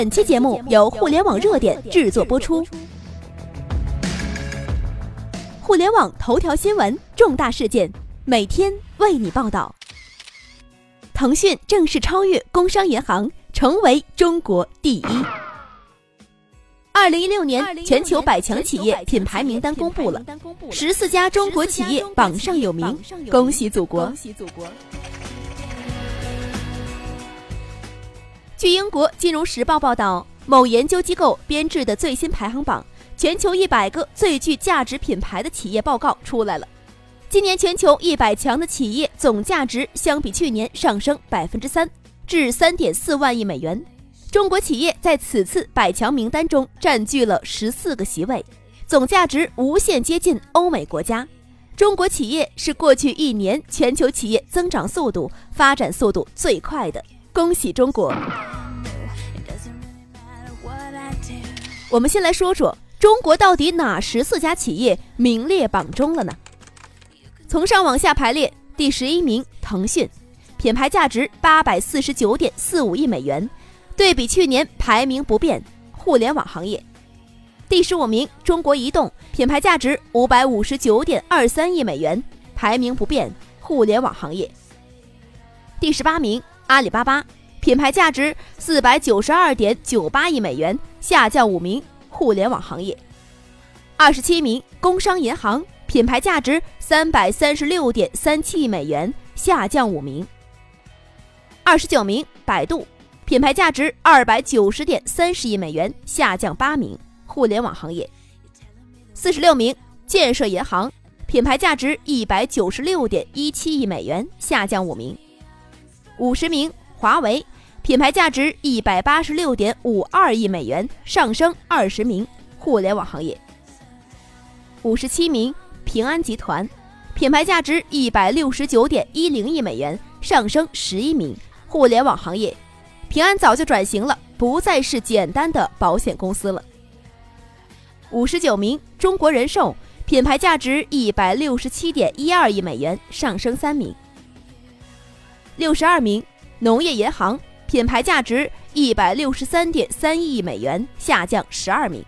本期节目由互联网热点制作播出。互联网头条新闻，重大事件，每天为你报道。腾讯正式超越工商银行，成为中国第一。二零一六年全球百强企业品牌名单公布了，十四家中国企业榜上有名，恭喜祖国！据英国《金融时报》报道，某研究机构编制的最新排行榜——全球一百个最具价值品牌的企业报告出来了。今年全球一百强的企业总价值相比去年上升百分之三，至三点四万亿美元。中国企业在此次百强名单中占据了十四个席位，总价值无限接近欧美国家。中国企业是过去一年全球企业增长速度、发展速度最快的，恭喜中国！我们先来说说中国到底哪十四家企业名列榜中了呢？从上往下排列，第十一名腾讯，品牌价值八百四十九点四五亿美元。对比去年排名不变，互联网行业，第十五名中国移动品牌价值五百五十九点二三亿美元，排名不变，互联网行业。第十八名阿里巴巴品牌价值四百九十二点九八亿美元，下降五名，互联网行业。二十七名工商银行品牌价值三百三十六点三七亿美元，下降五名。二十九名百度。品牌价值二百九十点三十亿美元，下降八名，互联网行业。四十六名建设银行，品牌价值一百九十六点一七亿美元，下降五名。五十名华为，品牌价值一百八十六点五二亿美元，上升二十名，互联网行业。五十七名平安集团，品牌价值一百六十九点一零亿美元，上升十一名，互联网行业。平安早就转型了，不再是简单的保险公司了。五十九名中国人寿品牌价值一百六十七点一二亿美元，上升三名。六十二名农业银行品牌价值一百六十三点三亿美元，下降十二名。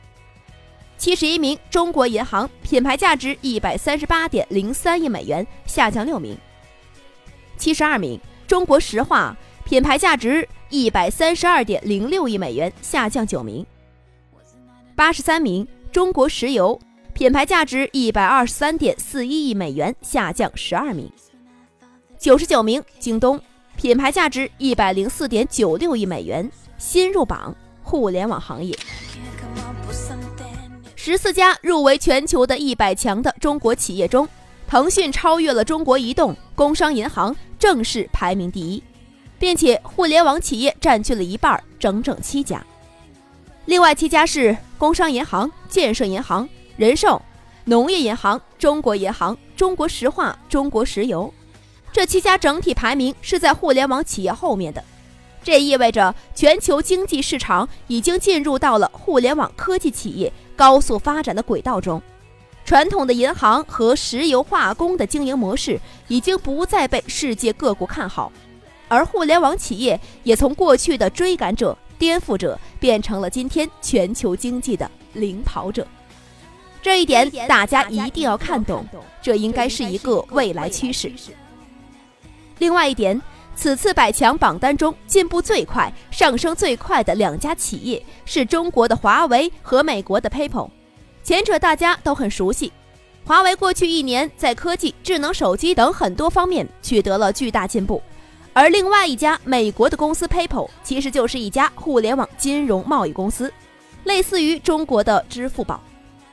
七十一名中国银行品牌价值一百三十八点零三亿美元，下降六名。七十二名中国石化品牌价值。一百三十二点零六亿美元，下降九名。八十三名中国石油品牌价值一百二十三点四一亿美元，下降十二名。九十九名京东品牌价值一百零四点九六亿美元，新入榜互联网行业。十四家入围全球的一百强的中国企业中，腾讯超越了中国移动、工商银行，正式排名第一。并且互联网企业占据了一半，整整七家。另外七家是工商银行、建设银行、人寿、农业银行、中国银行、中国石化、中国石油。这七家整体排名是在互联网企业后面的。这意味着全球经济市场已经进入到了互联网科技企业高速发展的轨道中。传统的银行和石油化工的经营模式已经不再被世界各国看好。而互联网企业也从过去的追赶者、颠覆者，变成了今天全球经济的领跑者。这一点大家一定要看懂，这应该是一个未来趋势。另外一点，此次百强榜单中进步最快、上升最快的两家企业是中国的华为和美国的 PayPal。前者大家都很熟悉，华为过去一年在科技、智能手机等很多方面取得了巨大进步。而另外一家美国的公司 PayPal 其实就是一家互联网金融贸易公司，类似于中国的支付宝。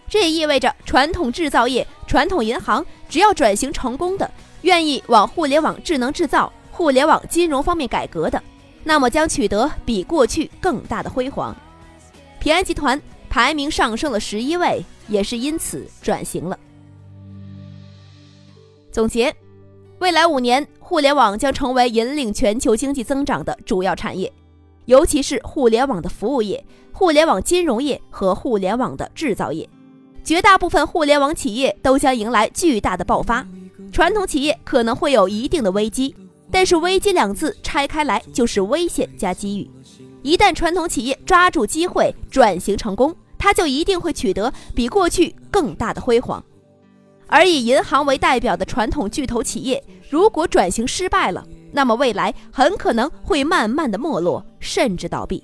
这也意味着传统制造业、传统银行只要转型成功的，愿意往互联网智能制造、互联网金融方面改革的，那么将取得比过去更大的辉煌。平安集团排名上升了十一位，也是因此转型了。总结。未来五年，互联网将成为引领全球经济增长的主要产业，尤其是互联网的服务业、互联网金融业和互联网的制造业。绝大部分互联网企业都将迎来巨大的爆发，传统企业可能会有一定的危机，但是“危机”两字拆开来就是危险加机遇。一旦传统企业抓住机会转型成功，它就一定会取得比过去更大的辉煌。而以银行为代表的传统巨头企业，如果转型失败了，那么未来很可能会慢慢的没落，甚至倒闭。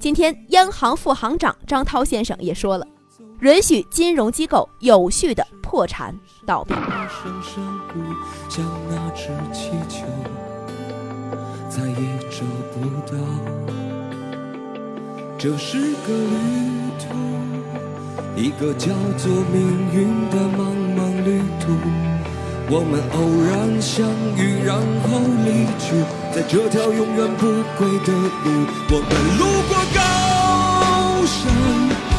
今天，央行副行长张涛先生也说了，允许金融机构有序的破产倒闭。再也找不到，这是个旅途，一个叫做命运的茫茫旅途。我们偶然相遇，然后离去，在这条永远不归的路。我们路过高山，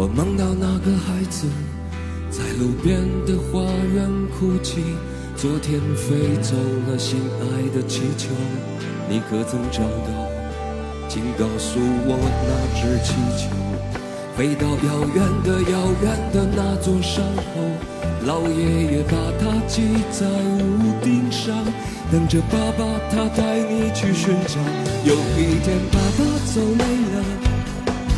我梦到那个孩子在路边的花园哭泣，昨天飞走了心爱的气球，你可曾找到？请告诉我那只气球飞到遥远的遥远的那座山后，老爷爷把它系在屋顶上，等着爸爸他带你去寻找。有一天爸爸走累了。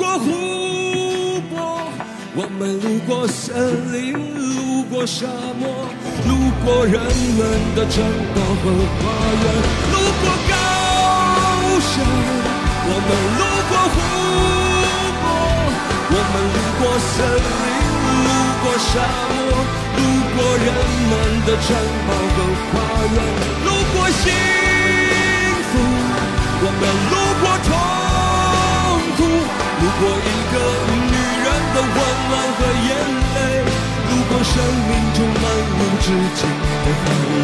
过湖泊，我们路过森林，路过沙漠，路过人们的城堡和花园，路过高山。我们路过湖泊，我们路过森林，路过沙漠，路过人们的城堡和花园，路过幸福。我们路过痛。路过一个女人的温暖和眼泪，路过生命中漫无止境的。